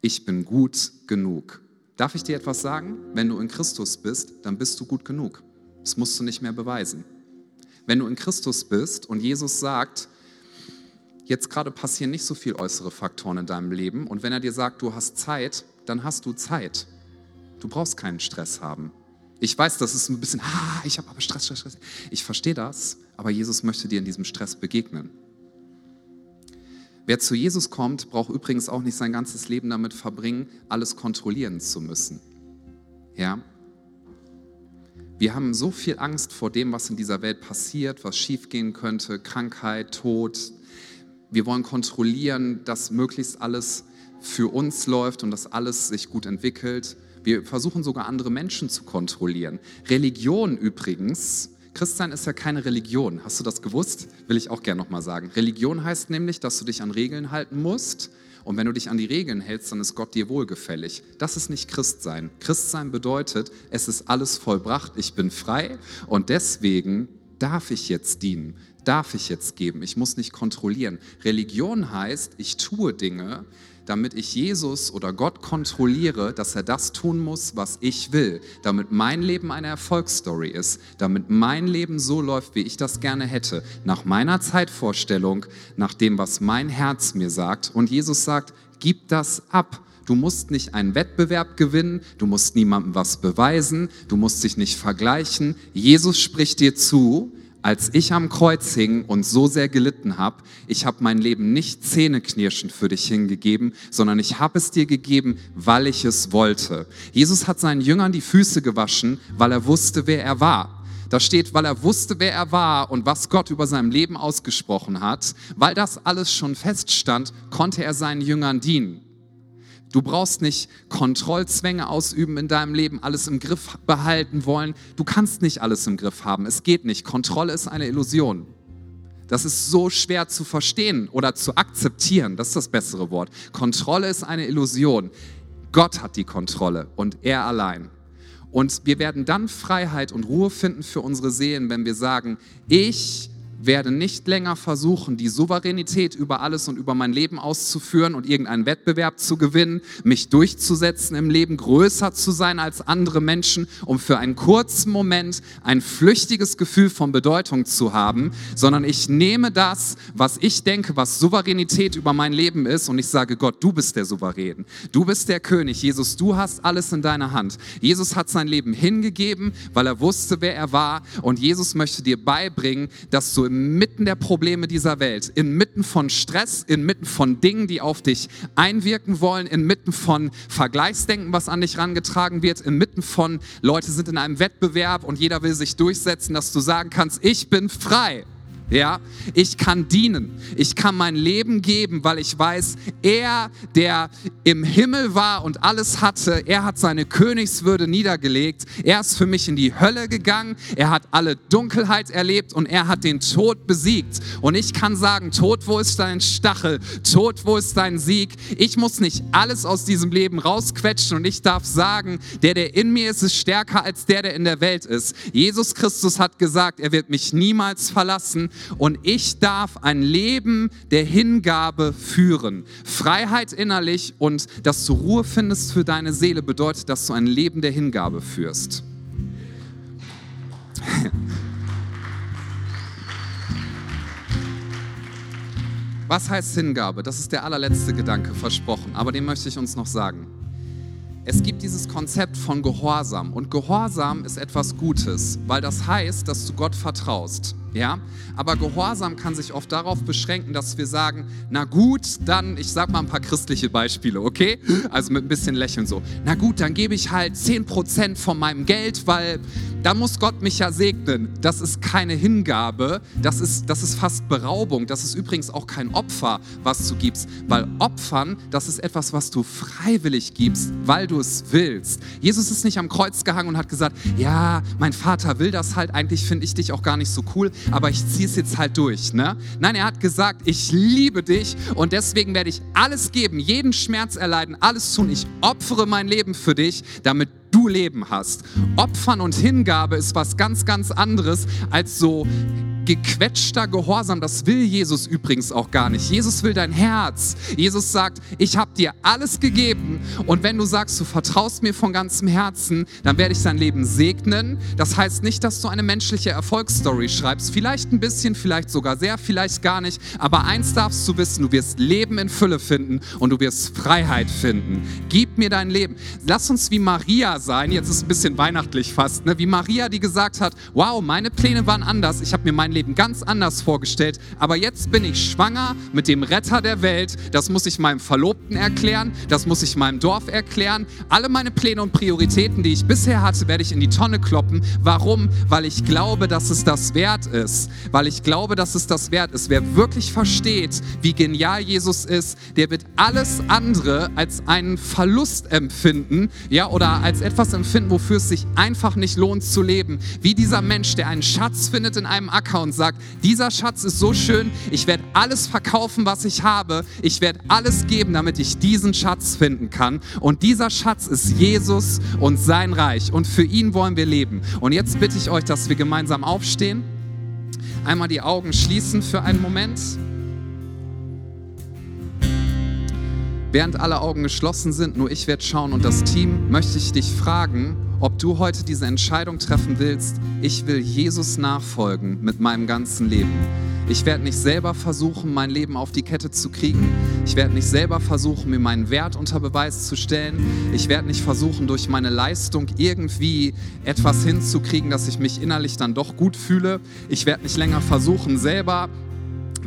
Speaker 1: ich bin gut genug. Darf ich dir etwas sagen? Wenn du in Christus bist, dann bist du gut genug. Das musst du nicht mehr beweisen. Wenn du in Christus bist und Jesus sagt, jetzt gerade passieren nicht so viele äußere Faktoren in deinem Leben und wenn er dir sagt, du hast Zeit, dann hast du Zeit. Du brauchst keinen Stress haben. Ich weiß, das ist ein bisschen, ah, ich habe aber Stress, Stress, Stress. Ich verstehe das, aber Jesus möchte dir in diesem Stress begegnen. Wer zu Jesus kommt, braucht übrigens auch nicht sein ganzes Leben damit verbringen, alles kontrollieren zu müssen. Ja? Wir haben so viel Angst vor dem, was in dieser Welt passiert, was schiefgehen könnte, Krankheit, Tod. Wir wollen kontrollieren, dass möglichst alles für uns läuft und dass alles sich gut entwickelt. Wir versuchen sogar andere Menschen zu kontrollieren. Religion übrigens Christsein ist ja keine Religion. Hast du das gewusst? Will ich auch gerne nochmal sagen. Religion heißt nämlich, dass du dich an Regeln halten musst. Und wenn du dich an die Regeln hältst, dann ist Gott dir wohlgefällig. Das ist nicht Christsein. Christsein bedeutet, es ist alles vollbracht, ich bin frei und deswegen darf ich jetzt dienen, darf ich jetzt geben, ich muss nicht kontrollieren. Religion heißt, ich tue Dinge, damit ich Jesus oder Gott kontrolliere, dass er das tun muss, was ich will, damit mein Leben eine Erfolgsstory ist, damit mein Leben so läuft, wie ich das gerne hätte, nach meiner Zeitvorstellung, nach dem, was mein Herz mir sagt. Und Jesus sagt, gib das ab. Du musst nicht einen Wettbewerb gewinnen, du musst niemandem was beweisen, du musst dich nicht vergleichen. Jesus spricht dir zu, als ich am Kreuz hing und so sehr gelitten habe, ich habe mein Leben nicht zähneknirschend für dich hingegeben, sondern ich habe es dir gegeben, weil ich es wollte. Jesus hat seinen Jüngern die Füße gewaschen, weil er wusste, wer er war. Da steht, weil er wusste, wer er war und was Gott über seinem Leben ausgesprochen hat. Weil das alles schon feststand, konnte er seinen Jüngern dienen. Du brauchst nicht Kontrollzwänge ausüben in deinem Leben, alles im Griff behalten wollen. Du kannst nicht alles im Griff haben. Es geht nicht. Kontrolle ist eine Illusion. Das ist so schwer zu verstehen oder zu akzeptieren. Das ist das bessere Wort. Kontrolle ist eine Illusion. Gott hat die Kontrolle und er allein. Und wir werden dann Freiheit und Ruhe finden für unsere Seelen, wenn wir sagen, ich werde nicht länger versuchen, die Souveränität über alles und über mein Leben auszuführen und irgendeinen Wettbewerb zu gewinnen, mich durchzusetzen im Leben, größer zu sein als andere Menschen, um für einen kurzen Moment ein flüchtiges Gefühl von Bedeutung zu haben, sondern ich nehme das, was ich denke, was Souveränität über mein Leben ist und ich sage, Gott, du bist der Souverän, du bist der König, Jesus, du hast alles in deiner Hand. Jesus hat sein Leben hingegeben, weil er wusste, wer er war. Und Jesus möchte dir beibringen, dass du im inmitten der Probleme dieser Welt, inmitten von Stress, inmitten von Dingen, die auf dich einwirken wollen, inmitten von Vergleichsdenken, was an dich rangetragen wird, inmitten von Leute sind in einem Wettbewerb und jeder will sich durchsetzen, dass du sagen kannst, ich bin frei. Ja, ich kann dienen. Ich kann mein Leben geben, weil ich weiß, er, der im Himmel war und alles hatte, er hat seine Königswürde niedergelegt. Er ist für mich in die Hölle gegangen. Er hat alle Dunkelheit erlebt und er hat den Tod besiegt. Und ich kann sagen, Tod, wo ist dein Stachel? Tod, wo ist dein Sieg? Ich muss nicht alles aus diesem Leben rausquetschen und ich darf sagen, der, der in mir ist, ist stärker als der, der in der Welt ist. Jesus Christus hat gesagt, er wird mich niemals verlassen und ich darf ein Leben der Hingabe führen. Freiheit innerlich und dass du Ruhe findest für deine Seele bedeutet, dass du ein Leben der Hingabe führst. Was heißt Hingabe? Das ist der allerletzte Gedanke, versprochen, aber den möchte ich uns noch sagen. Es gibt dieses Konzept von Gehorsam und Gehorsam ist etwas Gutes, weil das heißt, dass du Gott vertraust. Ja, aber Gehorsam kann sich oft darauf beschränken, dass wir sagen, na gut, dann, ich sag mal ein paar christliche Beispiele, okay? Also mit ein bisschen Lächeln so. Na gut, dann gebe ich halt 10% von meinem Geld, weil da muss Gott mich ja segnen. Das ist keine Hingabe, das ist, das ist fast Beraubung. Das ist übrigens auch kein Opfer, was du gibst, weil Opfern, das ist etwas, was du freiwillig gibst, weil du es willst. Jesus ist nicht am Kreuz gehangen und hat gesagt, ja, mein Vater will das halt, eigentlich finde ich dich auch gar nicht so cool, aber ich ziehe es jetzt halt durch. Ne? Nein, er hat gesagt, ich liebe dich und deswegen werde ich alles geben, jeden Schmerz erleiden, alles tun. Ich opfere mein Leben für dich, damit du Leben hast. Opfern und Hingabe ist was ganz, ganz anderes als so gequetschter Gehorsam, das will Jesus übrigens auch gar nicht. Jesus will dein Herz. Jesus sagt, ich habe dir alles gegeben und wenn du sagst, du vertraust mir von ganzem Herzen, dann werde ich dein Leben segnen. Das heißt nicht, dass du eine menschliche Erfolgsstory schreibst. Vielleicht ein bisschen, vielleicht sogar sehr, vielleicht gar nicht. Aber eins darfst du wissen, du wirst Leben in Fülle finden und du wirst Freiheit finden. Gib mir dein Leben. Lass uns wie Maria sein. Jetzt ist es ein bisschen weihnachtlich fast. Ne? Wie Maria, die gesagt hat, wow, meine Pläne waren anders. Ich habe mir mein Leben ganz anders vorgestellt, aber jetzt bin ich schwanger mit dem Retter der Welt. Das muss ich meinem Verlobten erklären, das muss ich meinem Dorf erklären. Alle meine Pläne und Prioritäten, die ich bisher hatte, werde ich in die Tonne kloppen. Warum? Weil ich glaube, dass es das wert ist. Weil ich glaube, dass es das wert ist. Wer wirklich versteht, wie genial Jesus ist, der wird alles andere als einen Verlust empfinden, ja, oder als etwas empfinden, wofür es sich einfach nicht lohnt zu leben. Wie dieser Mensch, der einen Schatz findet in einem Acker und sagt, dieser Schatz ist so schön, ich werde alles verkaufen, was ich habe. Ich werde alles geben, damit ich diesen Schatz finden kann. Und dieser Schatz ist Jesus und sein Reich. Und für ihn wollen wir leben. Und jetzt bitte ich euch, dass wir gemeinsam aufstehen. Einmal die Augen schließen für einen Moment. Während alle Augen geschlossen sind, nur ich werde schauen und das Team, möchte ich dich fragen, ob du heute diese Entscheidung treffen willst, ich will Jesus nachfolgen mit meinem ganzen Leben. Ich werde nicht selber versuchen, mein Leben auf die Kette zu kriegen. Ich werde nicht selber versuchen, mir meinen Wert unter Beweis zu stellen. Ich werde nicht versuchen, durch meine Leistung irgendwie etwas hinzukriegen, dass ich mich innerlich dann doch gut fühle. Ich werde nicht länger versuchen, selber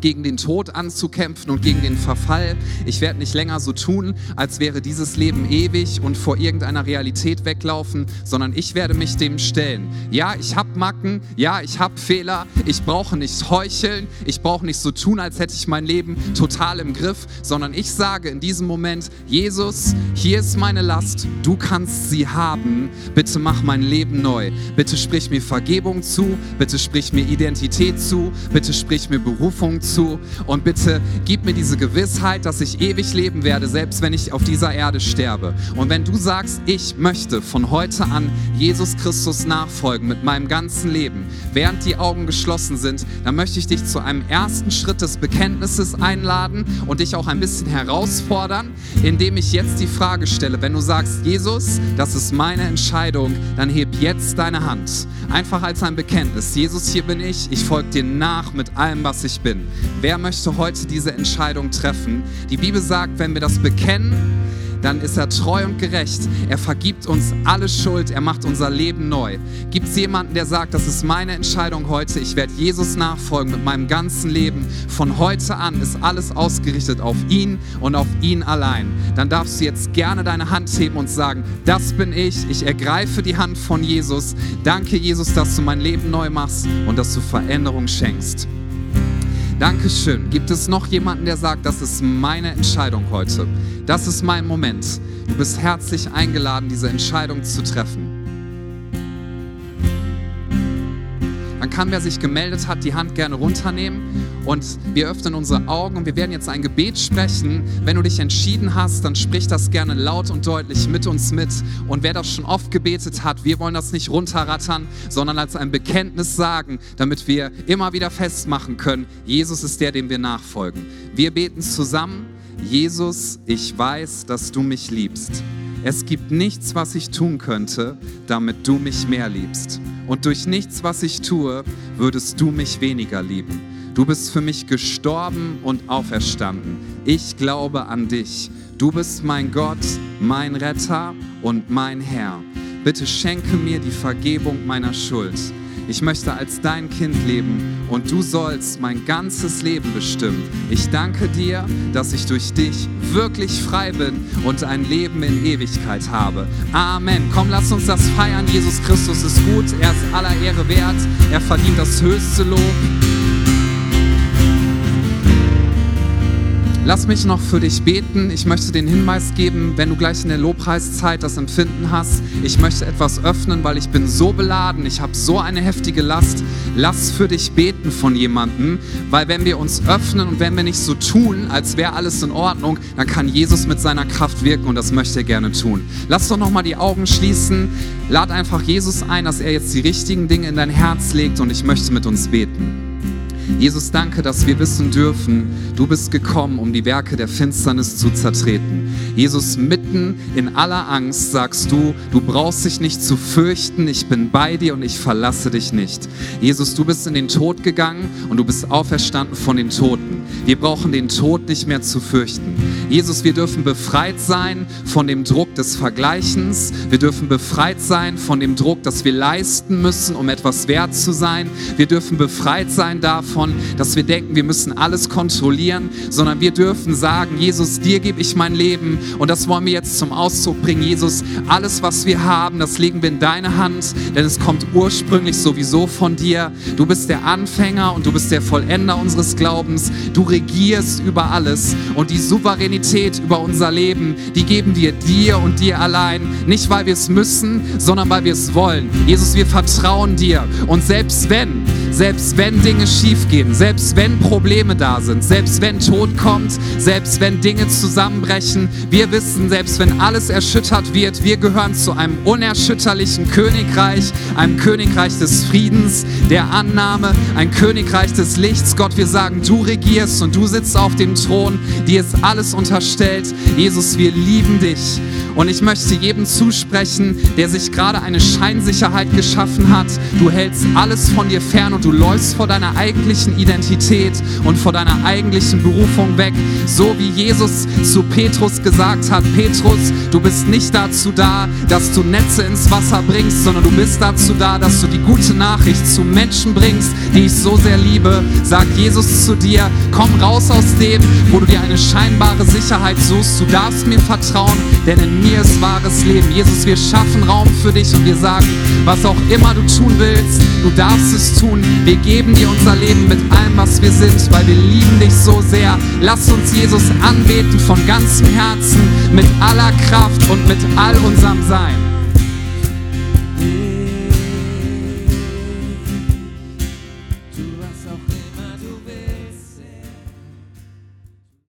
Speaker 1: gegen den Tod anzukämpfen und gegen den Verfall. Ich werde nicht länger so tun, als wäre dieses Leben ewig und vor irgendeiner Realität weglaufen, sondern ich werde mich dem stellen. Ja, ich habe Macken, ja, ich habe Fehler, ich brauche nicht heucheln, ich brauche nicht so tun, als hätte ich mein Leben total im Griff, sondern ich sage in diesem Moment, Jesus, hier ist meine Last, du kannst sie haben, bitte mach mein Leben neu, bitte sprich mir Vergebung zu, bitte sprich mir Identität zu, bitte sprich mir Berufung zu zu und bitte gib mir diese Gewissheit, dass ich ewig leben werde, selbst wenn ich auf dieser Erde sterbe. Und wenn du sagst, ich möchte von heute an Jesus Christus nachfolgen mit meinem ganzen Leben, während die Augen geschlossen sind, dann möchte ich dich zu einem ersten Schritt des Bekenntnisses einladen und dich auch ein bisschen herausfordern, indem ich jetzt die Frage stelle, wenn du sagst, Jesus, das ist meine Entscheidung, dann heb jetzt deine Hand. Einfach als ein Bekenntnis. Jesus, hier bin ich, ich folge dir nach mit allem, was ich bin. Wer möchte heute diese Entscheidung treffen? Die Bibel sagt, wenn wir das bekennen, dann ist er treu und gerecht. Er vergibt uns alle Schuld, er macht unser Leben neu. Gibt es jemanden, der sagt, das ist meine Entscheidung heute, ich werde Jesus nachfolgen mit meinem ganzen Leben. Von heute an ist alles ausgerichtet auf ihn und auf ihn allein. Dann darfst du jetzt gerne deine Hand heben und sagen, das bin ich, ich ergreife die Hand von Jesus. Danke Jesus, dass du mein Leben neu machst und dass du Veränderung schenkst. Dankeschön. Gibt es noch jemanden, der sagt, das ist meine Entscheidung heute? Das ist mein Moment. Du bist herzlich eingeladen, diese Entscheidung zu treffen. Dann kann, wer sich gemeldet hat, die Hand gerne runternehmen Und wir öffnen unsere Augen und wir werden jetzt ein Gebet sprechen. Wenn du dich entschieden hast, dann sprich das gerne laut und deutlich mit uns mit. Und wer das schon oft gebetet hat, wir wollen das nicht runterrattern, sondern als ein Bekenntnis sagen, damit wir immer wieder festmachen können, Jesus ist der, dem wir nachfolgen. Wir beten zusammen. Jesus, ich weiß, dass du mich liebst. Es gibt nichts, was ich tun könnte, damit du mich mehr liebst. Und durch nichts, was ich tue, würdest du mich weniger lieben. Du bist für mich gestorben und auferstanden. Ich glaube an dich. Du bist mein Gott, mein Retter und mein Herr. Bitte schenke mir die Vergebung meiner Schuld. Ich möchte als dein Kind leben und du sollst mein ganzes Leben bestimmen. Ich danke dir, dass ich durch dich wirklich frei bin und ein Leben in Ewigkeit habe. Amen. Komm, lass uns das feiern. Jesus Christus ist gut. Er ist aller Ehre wert. Er verdient das höchste Lob. Lass mich noch für dich beten. Ich möchte den Hinweis geben, wenn du gleich in der Lobpreiszeit das Empfinden hast, ich möchte etwas öffnen, weil ich bin so beladen, ich habe so eine heftige Last. Lass für dich beten von jemandem, weil wenn wir uns öffnen und wenn wir nicht so tun, als wäre alles in Ordnung, dann kann Jesus mit seiner Kraft wirken und das möchte er gerne tun. Lass doch noch mal die Augen schließen. Lad einfach Jesus ein, dass er jetzt die richtigen Dinge in dein Herz legt und ich möchte mit uns beten. Jesus, danke, dass wir wissen dürfen, du bist gekommen, um die Werke der Finsternis zu zertreten. Jesus, mitten in aller Angst sagst du, du brauchst dich nicht zu fürchten, ich bin bei dir und ich verlasse dich nicht. Jesus, du bist in den Tod gegangen und du bist auferstanden von den Toten. Wir brauchen den Tod nicht mehr zu fürchten. Jesus, wir dürfen befreit sein von dem Druck des Vergleichens. Wir dürfen befreit sein von dem Druck, dass wir leisten müssen, um etwas wert zu sein. Wir dürfen befreit sein davon, davon, dass wir denken, wir müssen alles kontrollieren, sondern wir dürfen sagen, Jesus, dir gebe ich mein Leben und das wollen wir jetzt zum Ausdruck bringen. Jesus, alles, was wir haben, das legen wir in deine Hand, denn es kommt ursprünglich sowieso von dir. Du bist der Anfänger und du bist der Vollender unseres Glaubens. Du regierst über alles und die Souveränität über unser Leben, die geben wir dir und dir allein. Nicht, weil wir es müssen, sondern weil wir es wollen. Jesus, wir vertrauen dir und selbst wenn, selbst wenn Dinge schief gehen, selbst wenn Probleme da sind, selbst wenn Tod kommt, selbst wenn Dinge zusammenbrechen, wir wissen, selbst wenn alles erschüttert wird, wir gehören zu einem unerschütterlichen Königreich, einem Königreich des Friedens, der Annahme, ein Königreich des Lichts. Gott, wir sagen, du regierst und du sitzt auf dem Thron, dir ist alles unterstellt. Jesus, wir lieben dich. Und ich möchte jedem zusprechen, der sich gerade eine Scheinsicherheit geschaffen hat. Du hältst alles von dir fern und du läufst vor deiner eigentlichen Identität und vor deiner eigentlichen Berufung weg. So wie Jesus zu Petrus gesagt hat, Petrus, du bist nicht dazu da, dass du Netze ins Wasser bringst, sondern du bist dazu da, dass du die gute Nachricht zu Menschen bringst, die ich so sehr liebe. Sagt Jesus zu dir, komm raus aus dem, wo du dir eine scheinbare Sicherheit suchst. Du darfst mir vertrauen, denn in mir ist wahres Leben. Jesus, wir schaffen Raum für dich und wir sagen, was auch immer du tun willst, du darfst es tun. Wir geben dir unser Leben mit allem, was wir sind, weil wir lieben dich so sehr. Lass uns Jesus anbeten von ganzem Herzen, mit aller Kraft und mit all unserem Sein.